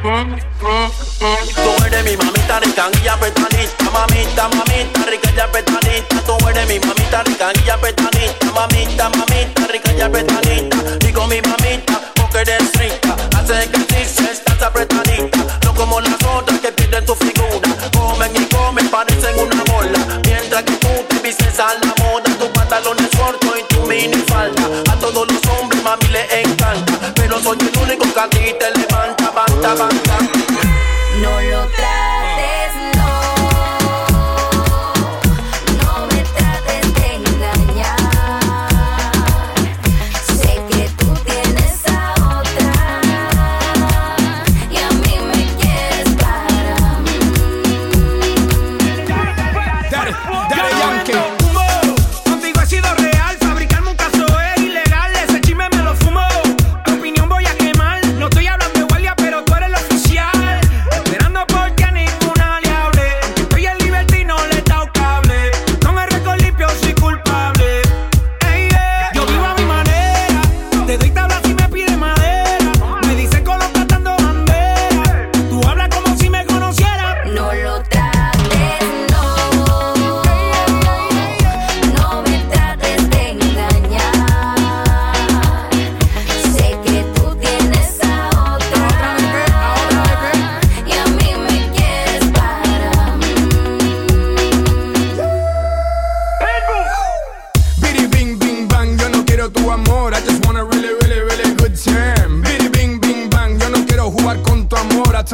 Tú eres mi mamita ricanguilla petanita, mamita, mamita rica ya petanita. Tú eres mi mamita ricanguilla petanita, mamita, mamita rica ya petanita. Digo mi mamita porque eres rica, hace ejercicio, estás apretadita, no como las otras que pierden tu figura. Comen y comen, parecen una bola, mientras que tú te vistes a la moda, tus pantalones cortos y tu mini falda. A todos los hombres mami le encanta, pero soy el único que a ti te levanta. No lo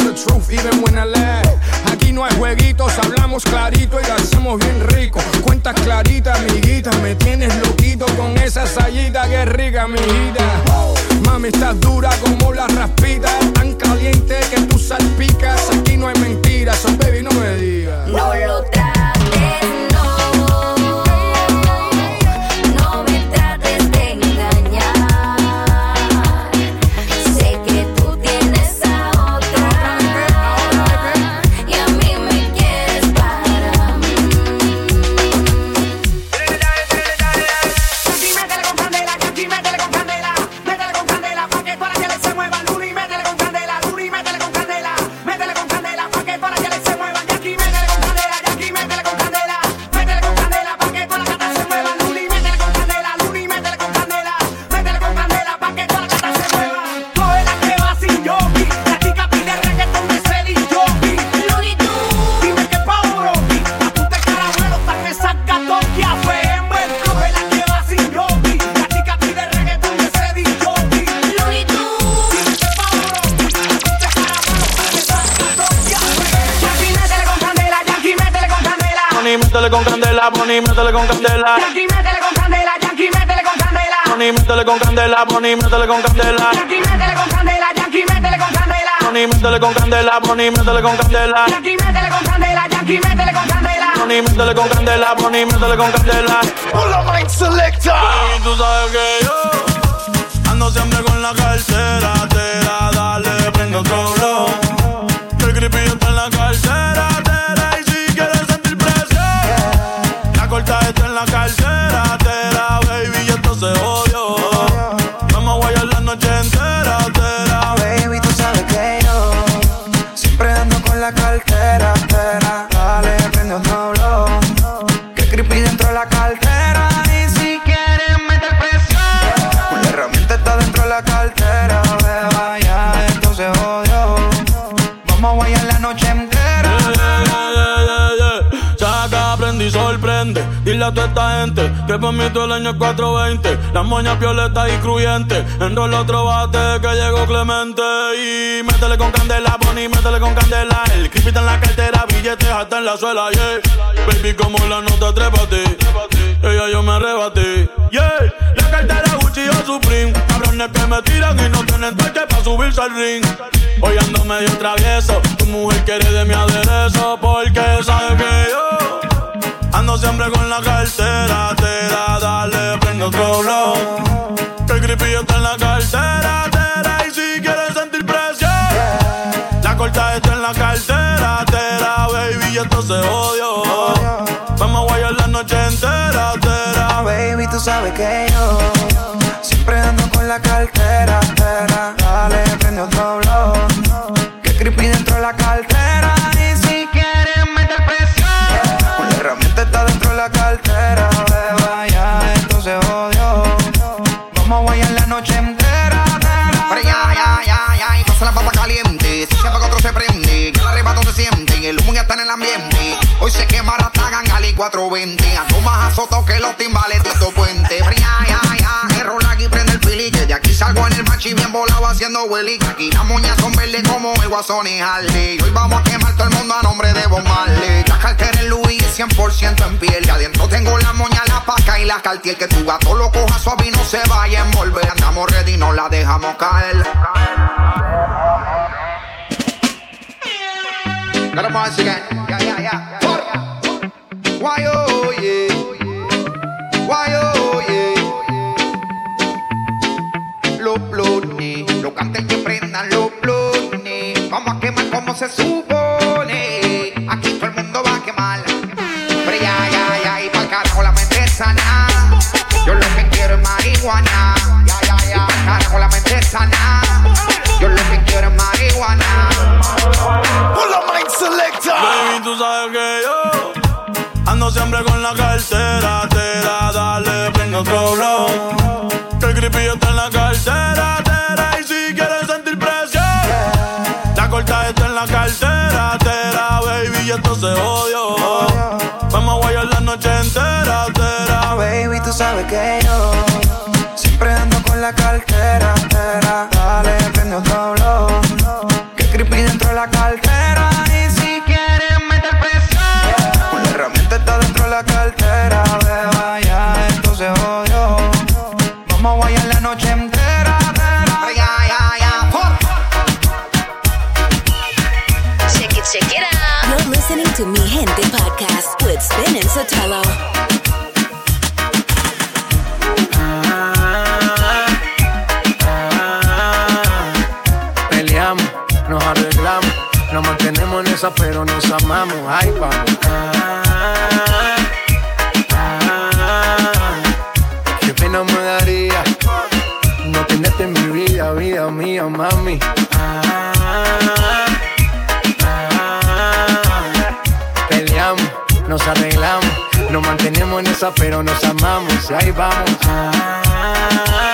the truth even when I lie. Aquí no hay jueguitos, hablamos clarito y hacemos bien rico. Cuentas claritas, amiguita, me tienes loquito con esa sayita que rica, amiguita. Mami, estás dura como la raspita, tan caliente que tú salpicas. Aquí no hay mentiras, so baby, no me digas. No lo trates, Bonnie, métele con candela. Yankee, métele con candela, Yankee, métele con candela. Bonnie, métele con candela, Bonnie, métele con candela. Yankee, métele con candela, Yankee, métele con candela. Bonnie, métele con candela, Bonnie, métele con candela. Yankee, métele con candela, Yankee, métele con candela. Bonnie, métele con candela, Bonnie, métele con candela. Y tú sabes que yo ando siempre con la cartera, tera, dale, prende otro blow. Por mí todo el año es 420. Las moñas violetas y cruyentes. Enrola otro bate que llegó Clemente. Y métele con candela, Bonnie, métele con candela. El creepy en la cartera, billetes hasta en la suela, yeah. Baby, como la nota, trépate. Ella yo me arrebaté, yeah. La cartera Gucci o Supreme. Cabrones que me tiran y no tienen toque para subirse al ring. Hoy ando medio travieso. Tu mujer quiere de mi aderezo porque sabe que yo ando siempre con la cartera. Te da, dale, prende otro blow. El creepy está en la cartera. Tera, y si quieres sentir presión, la corta está en la cartera. Tera, baby, y esto se odio. Vamos a guayar la noche entera. Tera, Baby, tú sabes que yo siempre ando con la cartera, 420. Ando más azoto que los timbales de Tito Puente. Bria, ya, ya, error aquí prende el fili. Que de aquí salgo en el machi bien volado haciendo willy. Aquí las moñas son verdes como el guasón y Harley. Hoy vamos a quemar todo el mundo a nombre de Bob Marley. La cartera en Louis 100% en piel. Y adentro tengo la moña, la paca y la cartier. Que tu gato lo coja suave y no se vaya a envolver. Andamos ready, no la dejamos caer. Got a voice again. Yeah, yeah, yeah. Why oh yeah. Why oh yeah. Los blones, los canten que prendan los blones. Vamos a quemar como se supone. Aquí todo el mundo va a quemar. Pero ya, ya, ya, y pa'l carajo la mente sana. Yo lo que quiero es marihuana. Ya, ya, ya, pa'l carajo la mente sana. Yo lo que quiero es marihuana. La cartera. Tera, dale, prende otro blow. Que el creepy está en la cartera. Tera, y si quieres sentir presión, la corta está en la cartera. Tera, baby, y esto se odio. Vamos a guayar la noche entera. Tera, Baby, tú sabes que yo siempre ando con la cartera. tera. Dale, prende otro blow. Peleamos, nos arreglamos, nos mantenemos en esa, pero nos amamos. Ay, vamos. Qué pena me daría no tenerte en mi vida, vida mía, mami. Nos mantenemos en esa, pero nos amamos. Ahí vamos.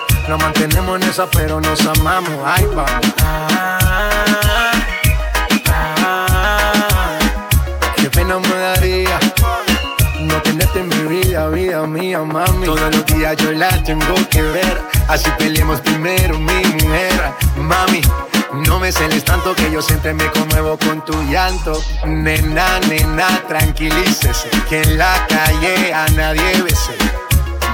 nos mantenemos en esa, pero nos amamos. Ahí vamos. Qué pena me daría no tenerte en mi vida, vida mía, mami. Todos los días yo la tengo que ver. Así peleemos primero, mi mujer. Mami, no me celes tanto que yo siempre me conmuevo con tu llanto. Nena, nena, tranquilícese. Que en la calle a nadie bese.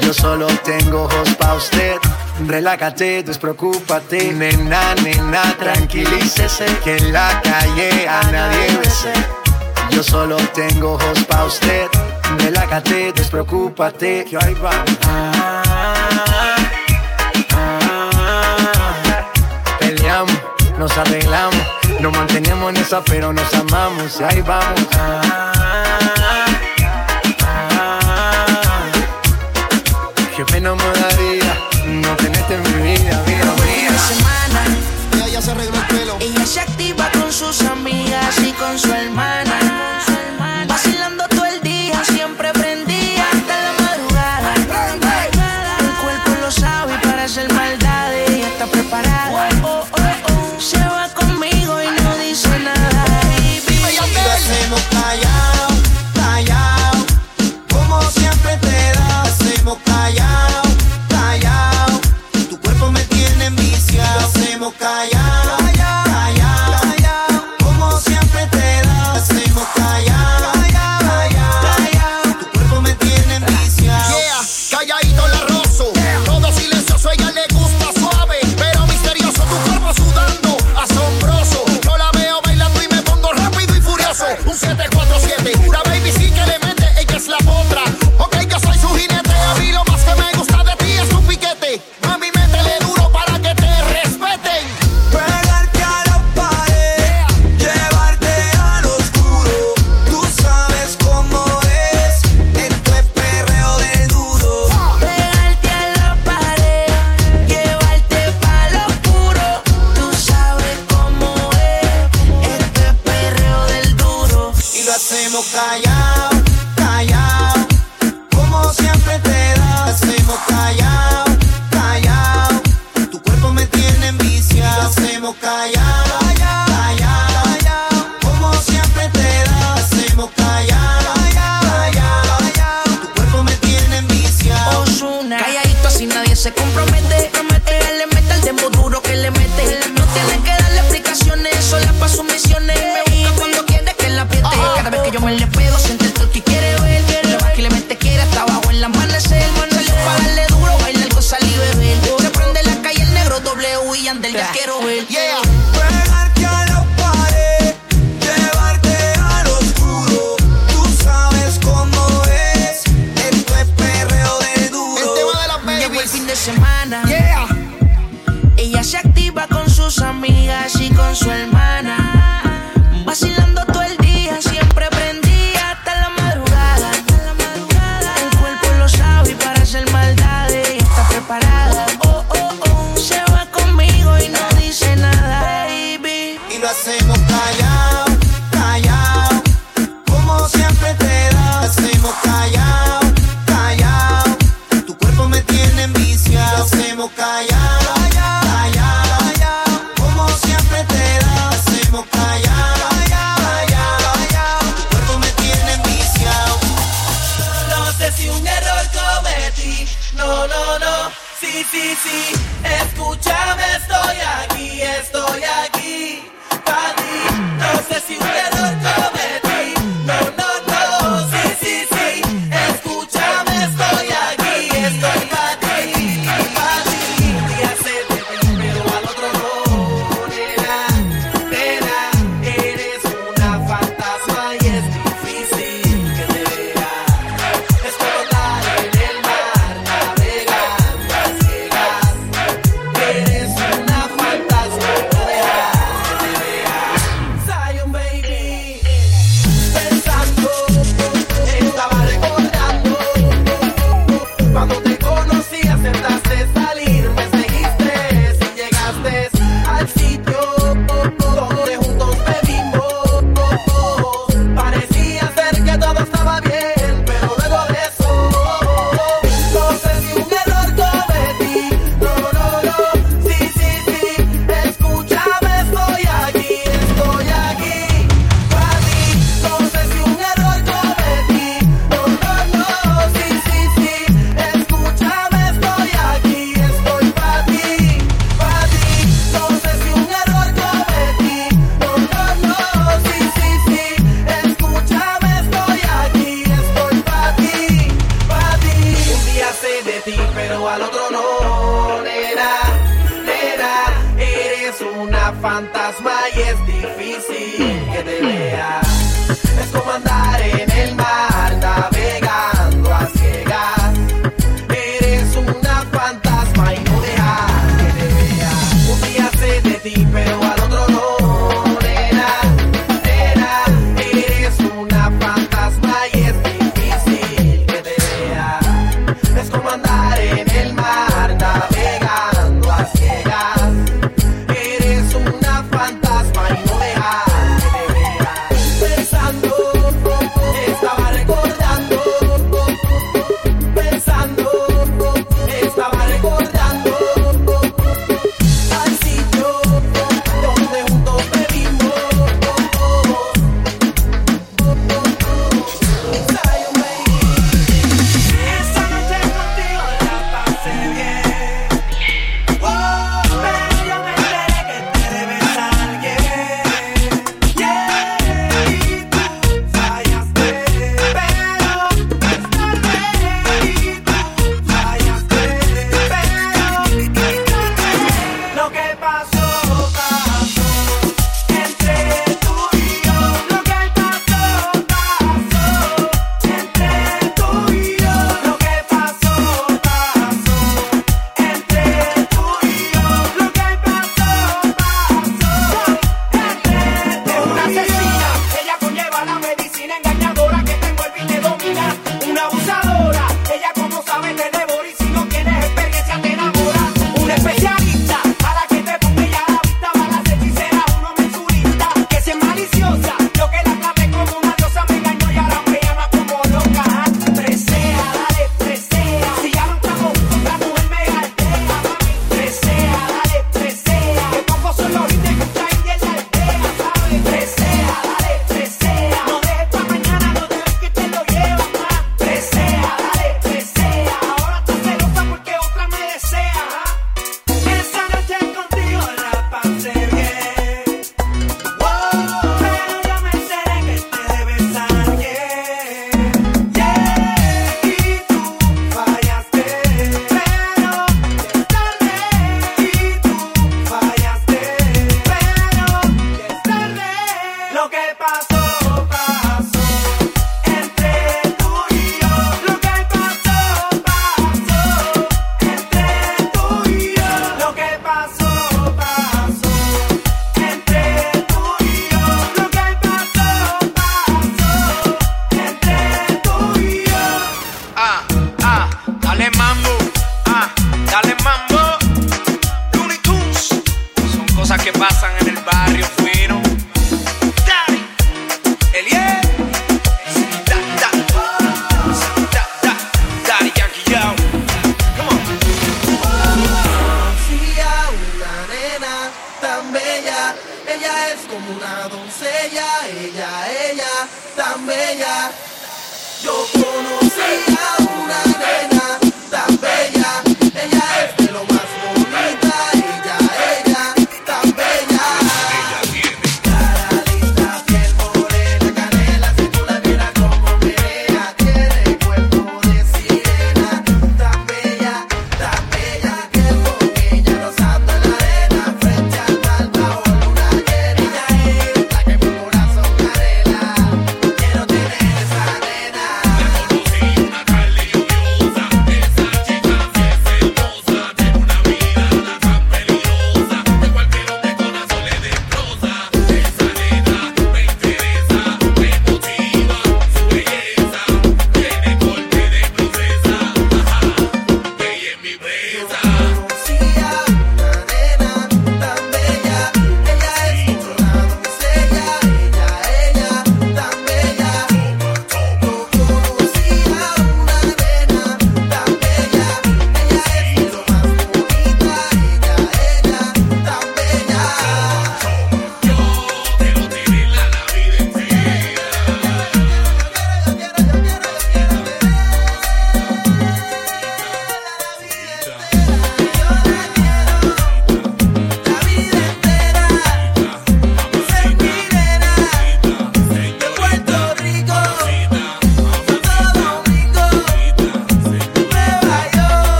Yo solo tengo ojos pa' usted. Relájate, despreocúpate. Nena, nena, tranquilícese. Que en la calle a nadie bese. Yo solo tengo ojos pa' usted. Relájate, despreocúpate. Que ahí vamos. Peleamos, nos arreglamos, nos mantenemos en esa, pero nos amamos. Y ahí vamos. Envicia,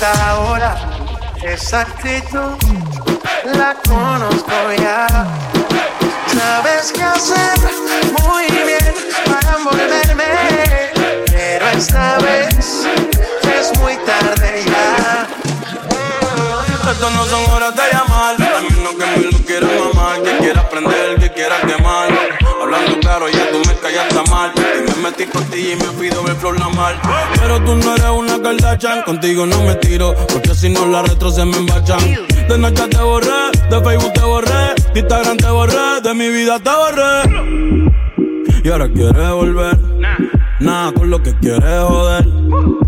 Hasta ahora. Esa actitud la conozco ya. Sabes qué hacer muy bien para envolverme, pero esta vez es muy tarde ya. Estas no son horas de llamar. A menos que me lo quieras mamar. Que quiera aprender, que quiera quemar. Hablando claro, ya tú me callaste mal. Y me metí por ti y me pido ver flor la mal. Pero tú no eres una Kardashian. Contigo no me tiro. Porque si no la retro se me embachan. De noche te borré, de Facebook te borré. De Instagram te borré, de mi vida te borré. Y ahora quieres volver. Nada con lo que quieres joder.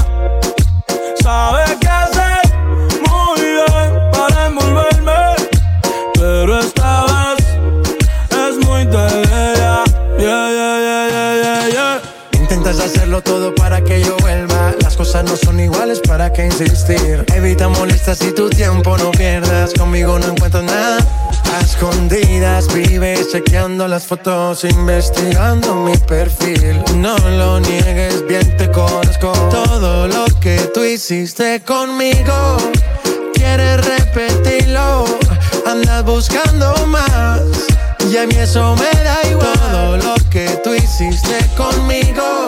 Todo para que yo vuelva. Las cosas no son iguales, ¿para qué insistir? Evita molestas y tu tiempo no pierdas. Conmigo no encuentras nada. A escondidas vives chequeando las fotos, investigando mi perfil. No lo niegues, bien te conozco. Todo lo que tú hiciste conmigo, quieres repetirlo. Andas buscando más. Y a mí eso me da igual. Todo lo que tú hiciste conmigo,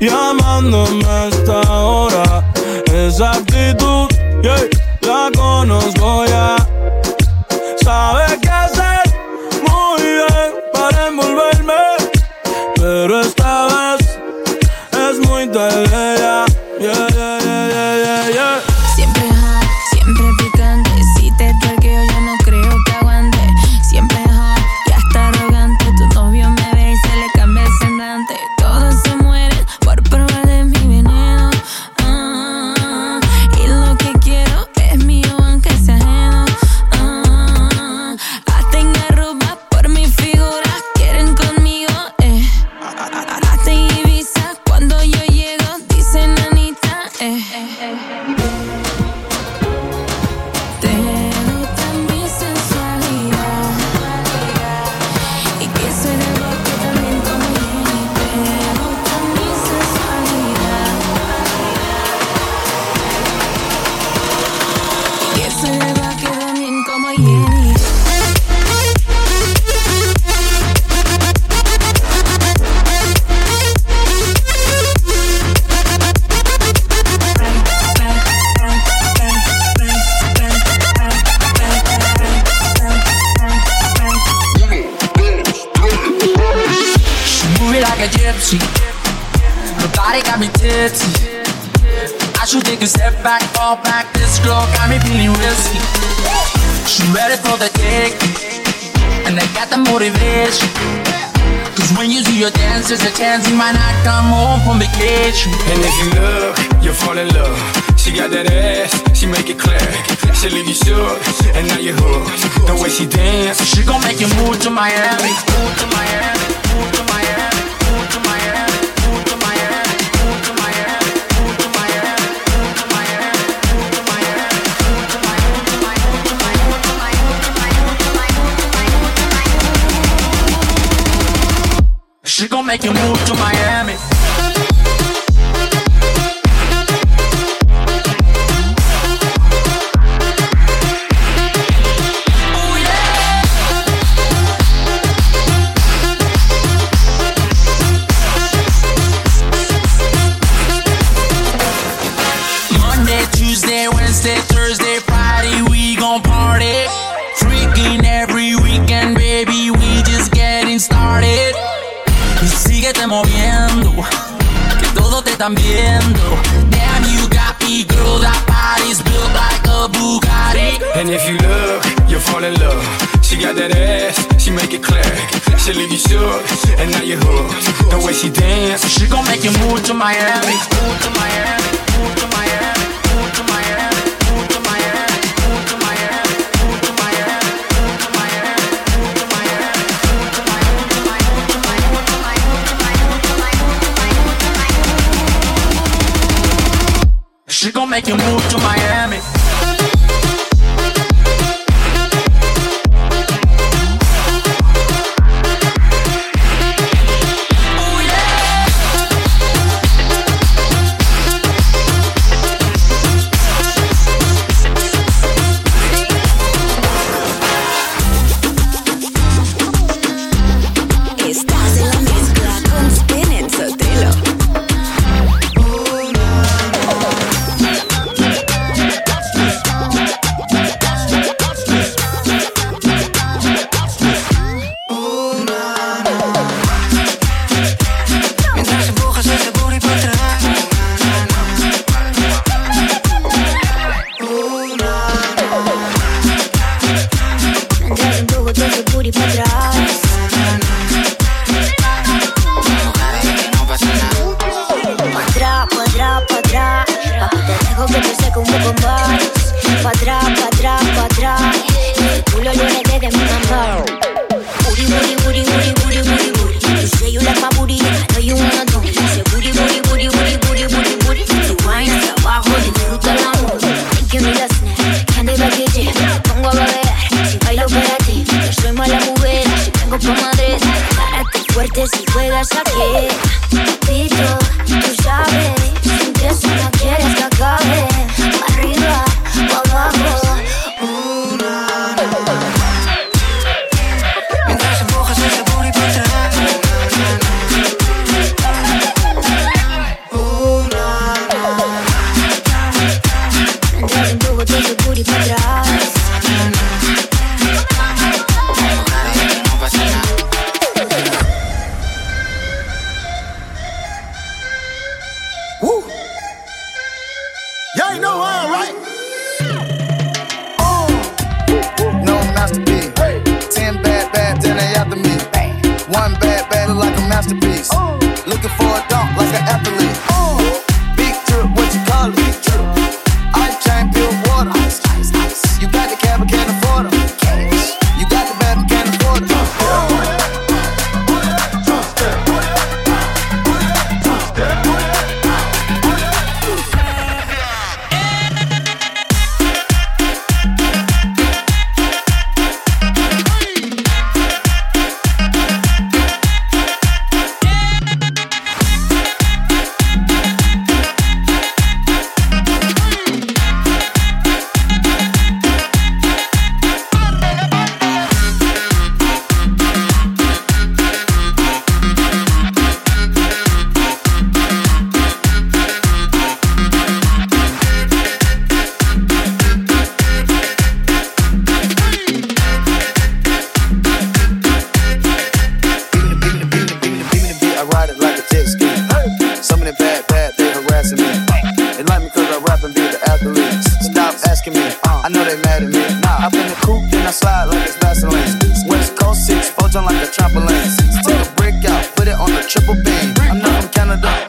llamándome a esta hora? Esa actitud, yeah, la conozco ya. Sabes qué hacer muy bien para envolverme. Pero esta vez es muy tarde Meyer. And if you look, you fall in love. She got that ass, she make it clear. She leave you shook, and now you hooked. The way she dance, she gon' make you move to Miami. Move to Miami. si juegas a.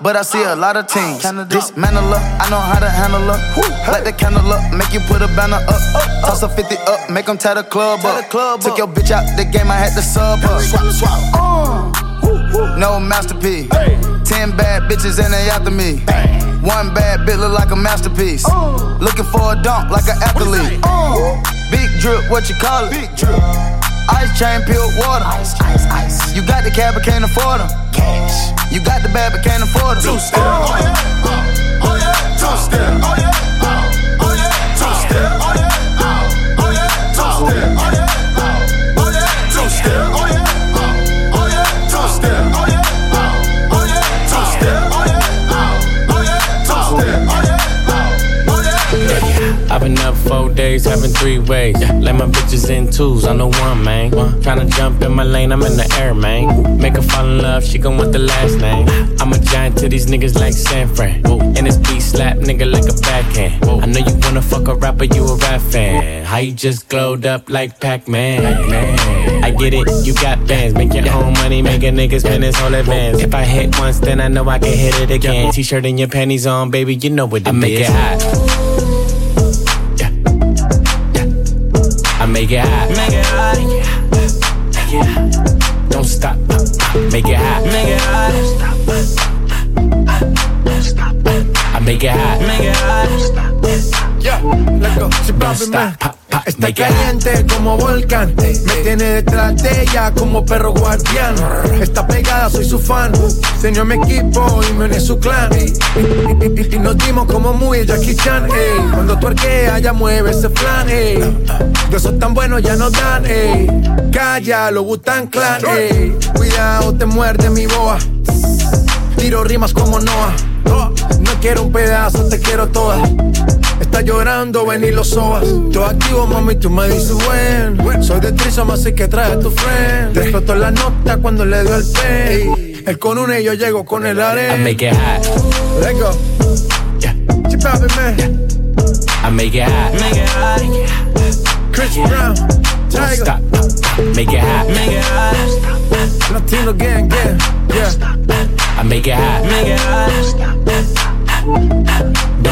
but I see a lot of teams. Dismantle up, I know how to handle her. Light the candle up, make you put a banner up. Toss a 50 up, make them tie the club up. Took your bitch out the game, I had to sub up. Swap, swap. Uh. No masterpiece. Ten bad bitches and they after me. One bad bitch look like a masterpiece. Looking for a dunk like an athlete. Big drip, what you call it? Big drip. Ice chain, pure water. Ice, ice, ice. You got the cab, but can't afford them. Cash. You got the bag, but can't afford them. Two step. Oh, yeah. Oh, yeah. Two step. Oh, yeah. Days, having three ways. Yeah. Let my bitches in twos, I'm the one, man. Tryna jump in my lane, I'm in the air, man. Make her fall in love, she gon' want the last name. I'm a giant to these niggas like San Fran. And this beat slap nigga like a backhand. I know you wanna fuck a rapper, you a rap fan. How you just glowed up like Pac-Man? I get it, you got bands. Make your own money, make a nigga spend his whole advance. If I hit once, then I know I can hit it again. T-shirt and your panties on, baby, you know what it I make it hot. Make it hot. Make it hot. Hot. Don't stop. Make it hot. Make it hot. Don't stop. I make it hot. Make it hot. Yeah, let's go. Si papi me está caliente como volcán. Me tiene detrás de ella como perro guardián. Está pegada, soy su fan. Señor mi equipo y me une su clan. Y, y- y- y nos dimos como muy Jackie Chan. ey. Cuando tu arquea, ya mueve ese flan. ey. De esos tan buenos ya no dan. ey. Calla, lo gustan clan. ey. Cuidado, te muerde mi boa. Tiro rimas como Noah. No quiero un pedazo, te quiero toda. Está llorando, ven y lo sobas. Yo activo, mami, tú me dices buen. Soy de Trisom, así que trae a tu friend. Te explotó la nota cuando le dio el pay. Él con una y yo llego con el I arena. make it hot. Let's go. Yeah. Chip out, man. I make it hot. Make it hot. Chris Brown. Don't Tiger. stop. Make it hot. Make it hot. Latino gang, gang. Yeah. I make it hot. Make it hot.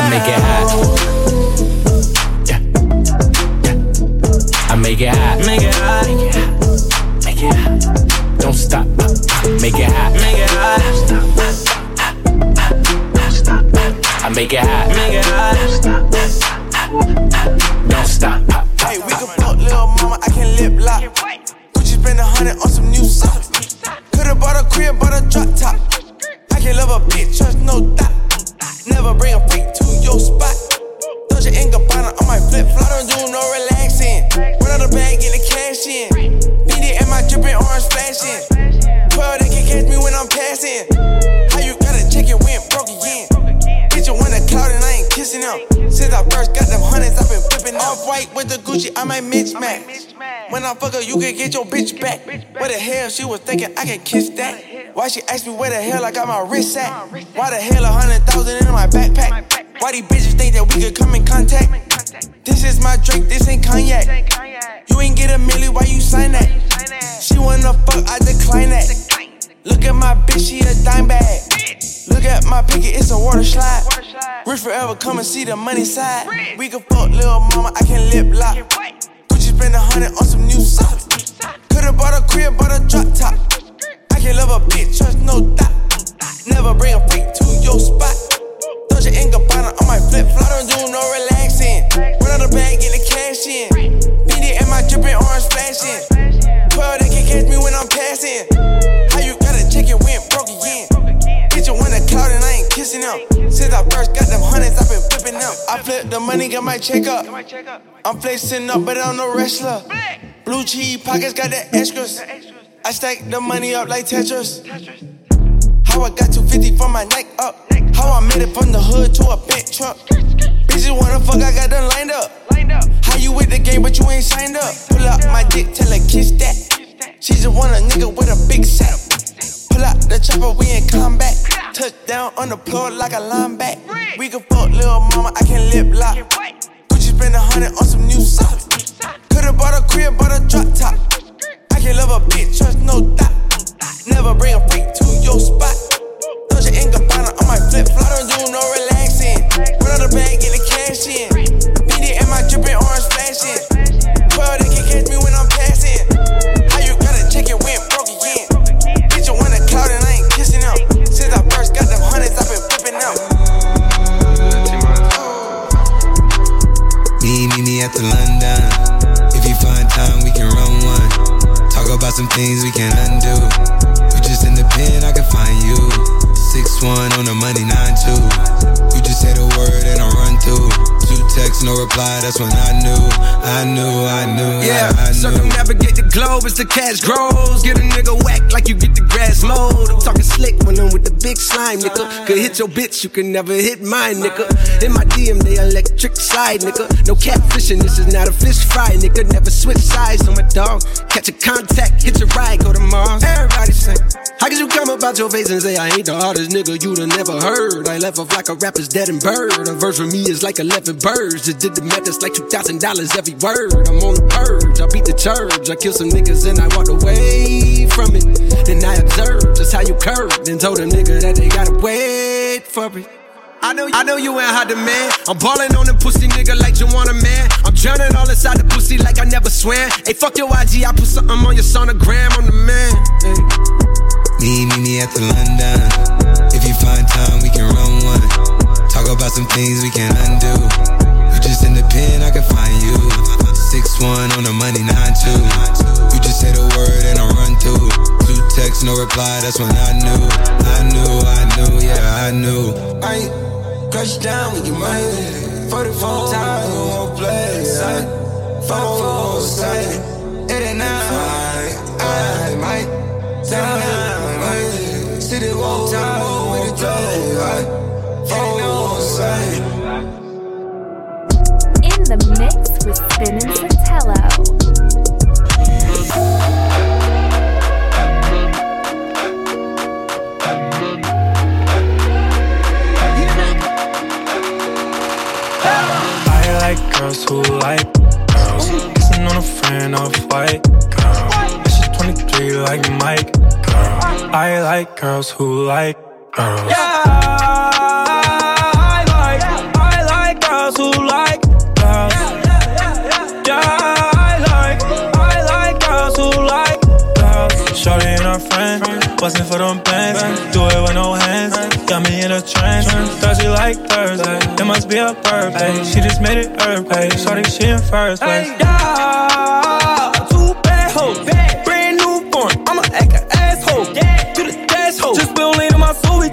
I make it hot. Yeah. Yeah. I make it hot. Make it hot. Make it hot. Don't stop. Make it hot. Make it hot. I make it hot. Make it hot. Don't stop. Hey, we can fuck little mama, I can lip lock. Gucci spend a hundred on some new socks. Could've bought a crib, bought a drop top. I can love a bitch, trust no doubt. Never bring a freak to your spot. Dolce and Gabbana on my flip flop, don't do no relaxing. Run out the bag, get the cash in. Fendi and my dripping orange flashing. 12, they can catch me when I'm passing. How you gotta check it when broke again? Bitch, you want a cloud and I ain't kissing them. Since I first got them hundreds, I've been flipping off white with the Gucci, I might mismatch. When I fuck her, you can get your bitch back. Where the hell she was thinking I can kiss that? Why she ask me where the hell I got my wrist at? Why the hell a hundred thousand in my backpack? Why these bitches think that we could come in contact? This is my drink, this ain't cognac. You ain't get a milli, why you sign that? She wanna fuck, I decline that. Look at my bitch, she a dime bag. Look at my picket, it's a water slide. Rich forever, come and see the money side. We can fuck little mama, I can lip lock. Gucci spend a hundred on some new socks. Could've bought a crib, bought a drop top. I can love a bitch, trust no doubt. Never bring a freak to your spot. Dolce and Gabbana on my flip flop, don't do no relaxing. Run out the bag, get the cash in. Fendi and my dripping orange flashing. 12, they can catch me when I'm passing. How you gotta check it when broke again? Bitch, you want a cloud and I ain't kissing them. Since I first got them hundreds, I've been flipping them. I flip the money, got my check up. I'm flexing up, but I'm no wrestler. Blue cheese pockets got the extras. I stack the money up like Tetris. How I got 250 from my neck up. How I made it from the hood to a big truck. Bitches wanna fuck, I got them lined up. How you with the game, but you ain't signed up? Pull out my dick, tell her kiss that. She just want a nigga with a big setup. Pull out the chopper, we in combat. Touchdown on the floor like a lineback. We can fuck little mama, I can lip lock. Gucci spend a hundred on some new socks. Could've bought a crib, bought a drop top. I can love a bitch, trust no doubt. Never bring a freak to your spot. Dolce and Gabbana on my flip don't do no relaxing. Run out the bag, get the cash in. Some things we can't undo. You just in the pen, I can find you. Six one on the money, nine two. You just say the word and I run through. Two texts, no reply. That's when I knew, I knew, I knew, Yeah, I, I knew. circumnavigate the globe as the cash grows. Get a nigga whack like you get the grass mowed. I'm talking slick when I'm with the big slime, nigga. Could hit your bitch, you can never hit mine, nigga. In my DM, they electric slide, nigga. No catfishing, this is not a fish fry, nigga. Never switch sides on my dog. Catch a contact, hit your ride, go to Mars. Everybody say, How could you come about your face and say I ain't the hardest nigga you'd have never heard? I left off like a rapper's dead and bird. A verse for me is like 11 birds. Just did the math, it's like $2,000 every word. I'm on the purge, I beat the church. I kill some niggas and I walked away from it. Then I observed just how you curved and told a nigga that they gotta wait for it. I know, I know you ain't hot man. I'm ballin' on them pussy nigga like you want a man. I'm drowning all inside the pussy like I never swam. Hey, fuck your IG, I put something on your sonogram. I'm the man. Hey. Me, me, me at the London. About some things we can undo. You just in the pen, I can find you. Six one on the money, nine two. You just say the word and I run through. Two texts, no reply. That's when I knew, I knew, I knew, yeah, I knew. I crush down with your money. 44 times in one place. I a second. It ain't now. I might down. City walk down with the play. In the mix with Spin and like girls who like girls. Mm. Kissing on a friend of white girl. And she's 23 like Mike. Girl. I like girls who like girls. Yeah, bustin' for them bands. Do it with no hands, got me in a trance. Thursday like Thursday, it must be a birthday. She just made it earthquake. Shorty, she in first place. Yeah,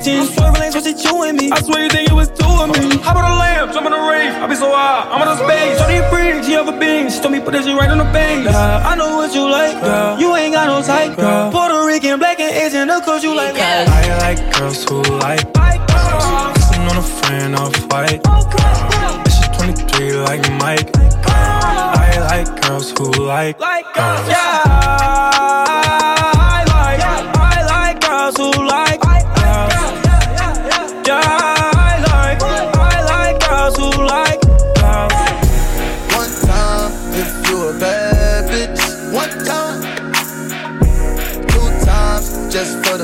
in my sweet jeans. Swerving lanes, what she chewing me. I swear you think it was two of me. Hop on the lamp, jump on the rave. I be so high, I'm on the space. Shorty free, she have a bean. She told me put that shit right on the base. Yeah, I know what you like, girl. You ain't got no type, girl. Puerto Rican, black and Asian, of course you like that. I like girls who like girls. Kissing on a friend of white girl. And she's 23 like Mike. Girl. I like girls who like girls. Yeah,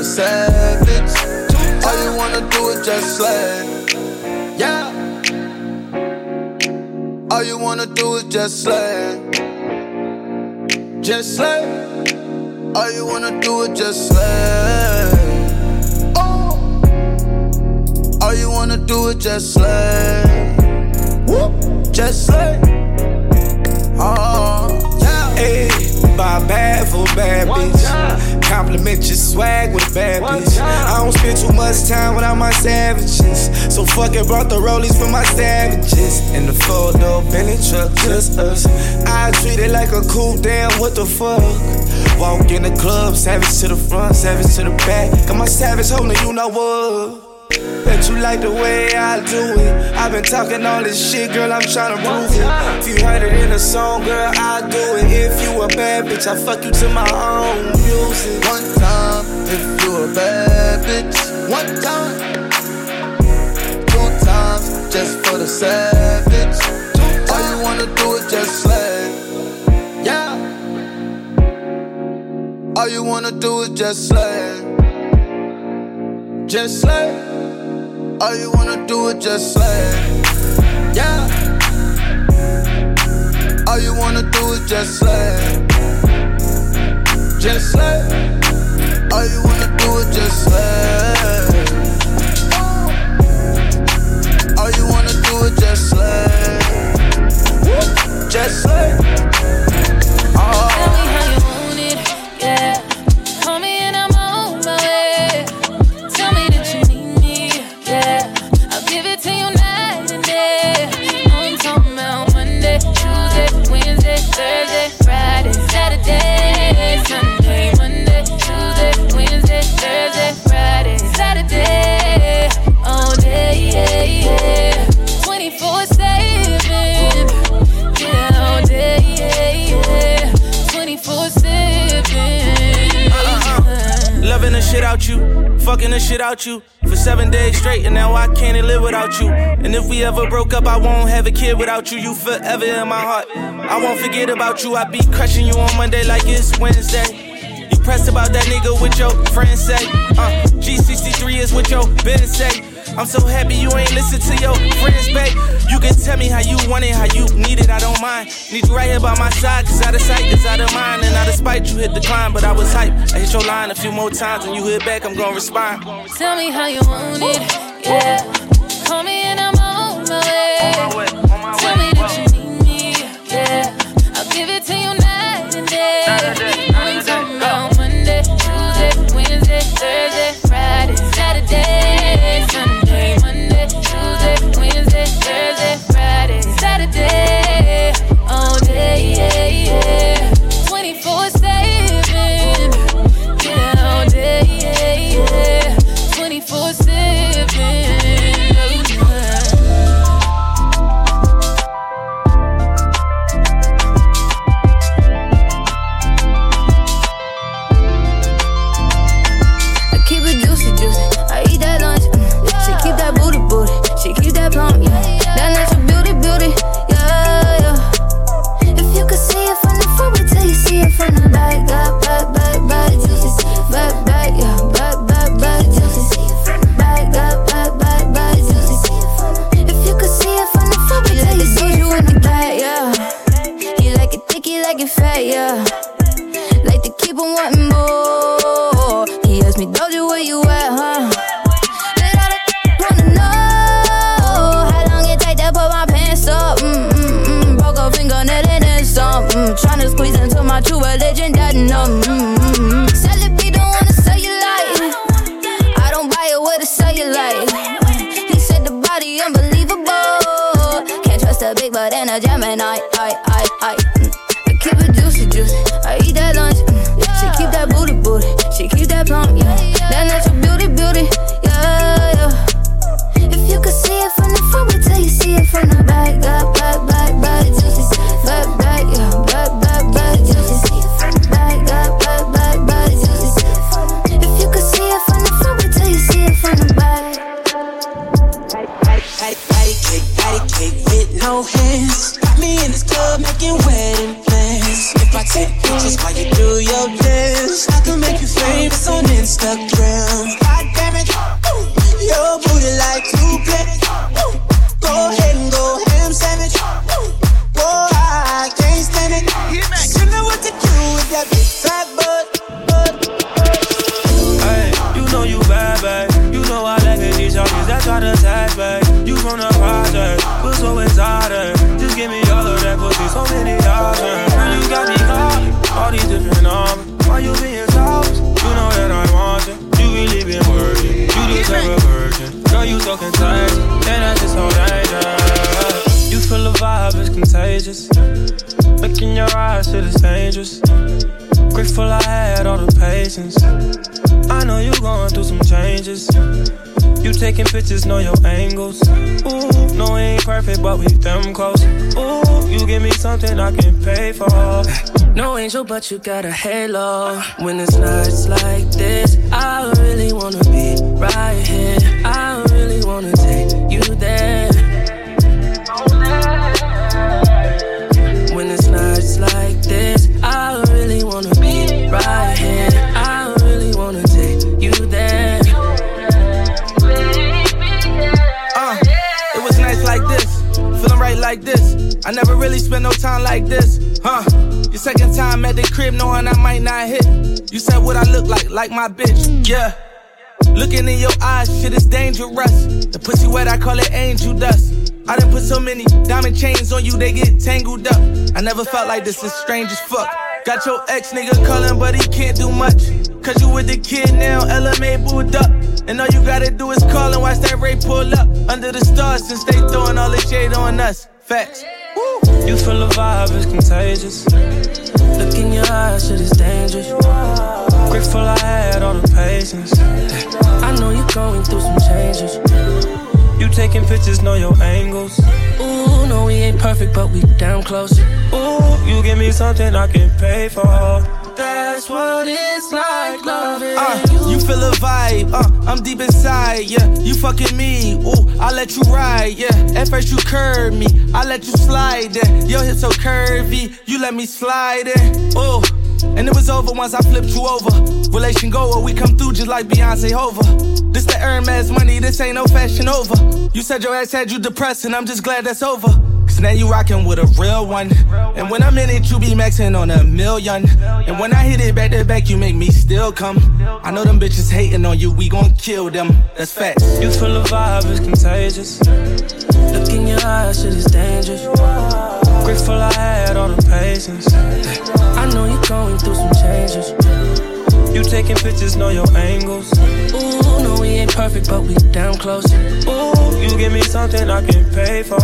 savage. All you wanna do is just slay. Yeah. All you wanna do is just slay. Just slay. All you wanna do is just slay. Oh. All you wanna do is just slay. Whoop. Just slay. Oh, yeah. Hey, buy bad for bad bitch. Compliment your swag with a bad bitch. I don't spend too much time without my savages. So fuck it, brought the rollies for my savages. In the four door Bentley truck, just us. I treat it like a cool damn, what the fuck? Walk in the club, savage to the front, savage to the back. Got my savage holding you know what? Bet you like the way I do it. I've been talking all this shit, girl, I'm trying to prove it. If you heard it in a song, girl, I do it. If you a bad bitch, I fuck you to my own music. One time, if you a bad bitch. One time, two times, just for the savage. All you wanna do is just slay. Yeah. All you wanna do is just slay. Just slay. All you wanna do is just slay. Yeah. All you wanna do is just slay. Just slay. All you wanna do is just slay. All you wanna do is just slay. Just slay. Fucking the shit out you for seven days straight, and now I can't live without you. And if we ever broke up, I won't have a kid without you. You forever in my heart. I won't forget about you. I be crushing you on Monday like it's Wednesday You press about that nigga with your friends say. Uh, G63 is what your been say. I'm so happy you ain't listen to your friends, babe. You can tell me how you want it, how you need it, I don't mind. Need you right here by my side, cause out of sight is out of mind. And out of spite, you hit the climb, but I was hype. I hit your line a few more times, when you hit back, I'm gonna respond. Tell me how you want it, yeah. Just while you do your dance, I can make you famous on Instagram. bitches know your angles. Ooh, no, we ain't perfect, but we them close. Ooh, you give me something I can pay for. No angel, but you got a halo. When it's nights like this, I really wanna be right here spend no time like this, huh? Your second time at the crib, knowing I might not hit. You said what I look like, like my bitch, yeah. Looking in your eyes, shit is dangerous. The pussy wet, I call it angel dust. I done put so many diamond chains on you, they get tangled up. I never felt like this is strange as fuck. Got your ex nigga calling, but he can't do much. Cause you with the kid now, LMA booed up. And all you gotta do is call and watch that Ray pull up. Under the stars, since they throwing all the shade on us. Facts. You feel the vibe is contagious. Look in your eyes, shit is dangerous. Grateful I had all the patience. I know you're going through some changes. You taking pictures, know your angles. Ooh, no, we ain't perfect, but we down close. Ooh, you give me something I can pay for. That's what it's like loving Uh, you feel a vibe, uh, I'm deep inside, yeah. You fucking me, ooh, I let you ride, yeah. At first you curve me, I let you slide, yeah. Your hips so curvy, you let me slide in, ooh. And it was over once I flipped you over. Relation goer, we come through just like Beyonce Hova. This the Hermes money, this ain't no fashion over. You said your ass had you depressed, and I'm just glad that's over. Cause now you rockin' with a real one. And when I'm in it, you be maxing on a million. And when I hit it back to back, you make me still come. I know them bitches hating on you, we gon' kill them. That's facts. You feel the vibe is contagious. Look in your eyes, shit is dangerous. Grateful I had all the patience. I know you're going through some changes. You taking pictures, know your angles. Ooh, ain't perfect, but we damn close. Ooh, you give me something I can pay for.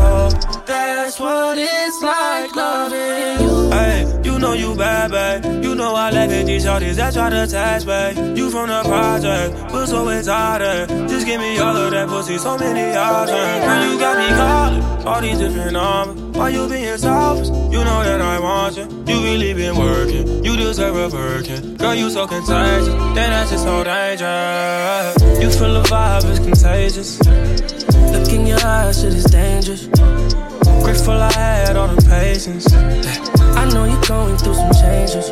That's what it's like loving you. Hey, you know you bad, babe. You know I like it, these shorties that try to attach, babe. You from the project, but so exotic. Just give me all of that pussy, so many options. Girl, you got me calling all these different numbers. Why you being selfish? You know that I want you. You really been working. You deserve a Birkin. Girl, you so contagious. Then that's just so dangerous. You feel the vibe is contagious. Look in your eyes, shit is dangerous. Grateful I had all the patience. I know you're going through some changes.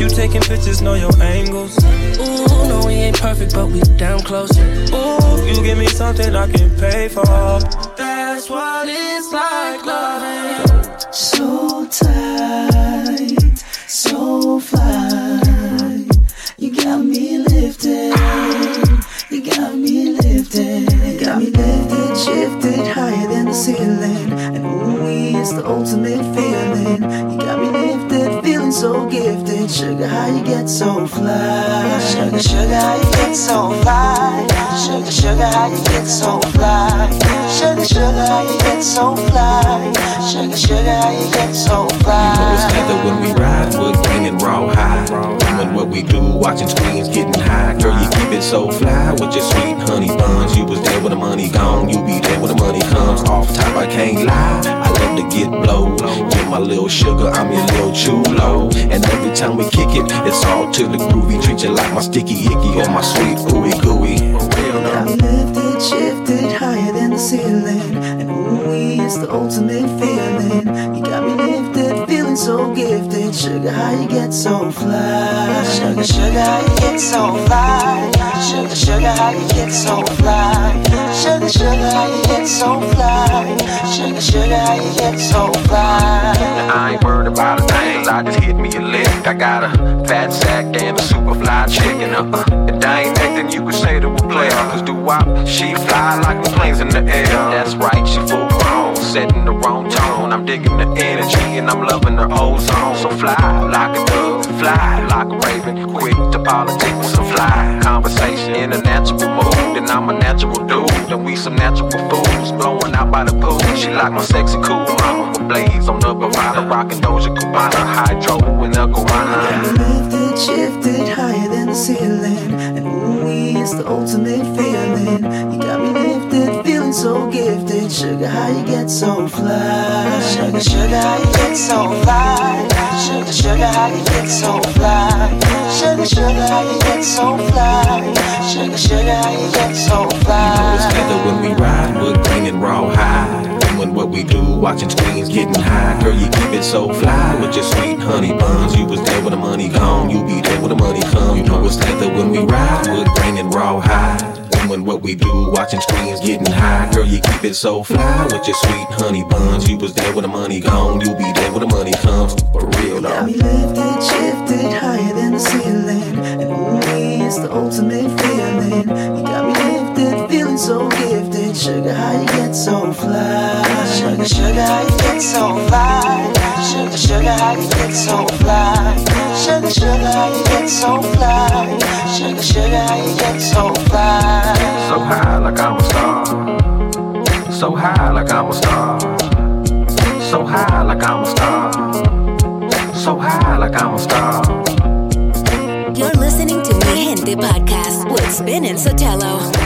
You taking pictures, know your angles. Ooh, no, we ain't perfect, but we down close. Ooh, you give me something I can pay for. That's what it's like loving. So tight, gifted. Sugar, how you get so fly? Sugar, sugar, how you get so fly? Sugar, sugar, how you get so fly? Sugar, sugar, how you get so fly? Sugar, sugar, how you get so fly? You know it's either when we ride, we're bringing raw high. Doing what we do, watching screens, getting high. Girl, you keep it so fly with your sweet honey buns. You was there when the money gone, you be there when the money comes. Off top, I can't lie. I to get blow. Get my little sugar, I'm your little chulo. And every time we kick it, it's all to the groovy. Treat you like my sticky icky or my sweet ooey gooey. Me lifted, shifted higher than the ceiling. And ooey it's the ultimate feeling. You got me feeling so gifted. Sugar, how you get so fly? Sugar, sugar, how you get so fly? Sugar, sugar, how you get so fly? Sugar, sugar, how you get so fly? Sugar, sugar, how you get so fly? I ain't worried about a thing, I just hit me a lick. I got a fat sack and a super fly chicken. Uh, if I ain't acting, you could say to a player. Cause do wop, she fly like the planes in the air. That's right, she full grown, setting the wrong tone. I'm digging the energy and I'm loving her ozone. So fly like a dove, fly like a raven. Quick to politics, some fly conversation in a natural mood. And I'm a natural dude, and we some natural fools. Blowing out by the pool. She like my sexy cool mama. With blades on the Barada, rockin' Doja Cubana, hydro and a guarana. Lifted, shifted higher than the ceiling. And ooh, it's the ultimate feeling. You so gifted. Sugar, how you get so fly? Sugar, sugar, how you get so fly? Sugar, sugar, how you get so fly? Sugar, sugar, how you get so fly? Sugar, sugar, how you get so fly? It's together when we ride, we're bringing raw high. Doing what we do, watching screens, getting high. Girl, you keep it so fly with your sweet honey buns. You was there when the money gone, you be there when the money come. You know it's together when we ride, we're bringing raw high. Doing what we do, watching screens, getting high. Girl, you keep it so fly with your sweet honey buns. You was there when the money gone, you'll be there when the money comes. For real though. Got me lifted, shifted higher than the ceiling. And ooh, it's the ultimate feeling. You got me lifted, feeling so gifted. Sugar, how you get so fly? Sugar, sugar, how you get so fly? Sugar, sugar, how you get so fly? Sugar, sugar, how you get so fly? Sugar, sugar, how you get so fly? So high like I'm a star. So high like I'm a star. So high like I'm a star. So high like I'm a star. You're listening to Mi Gente Podcast with Spin and Sotelo.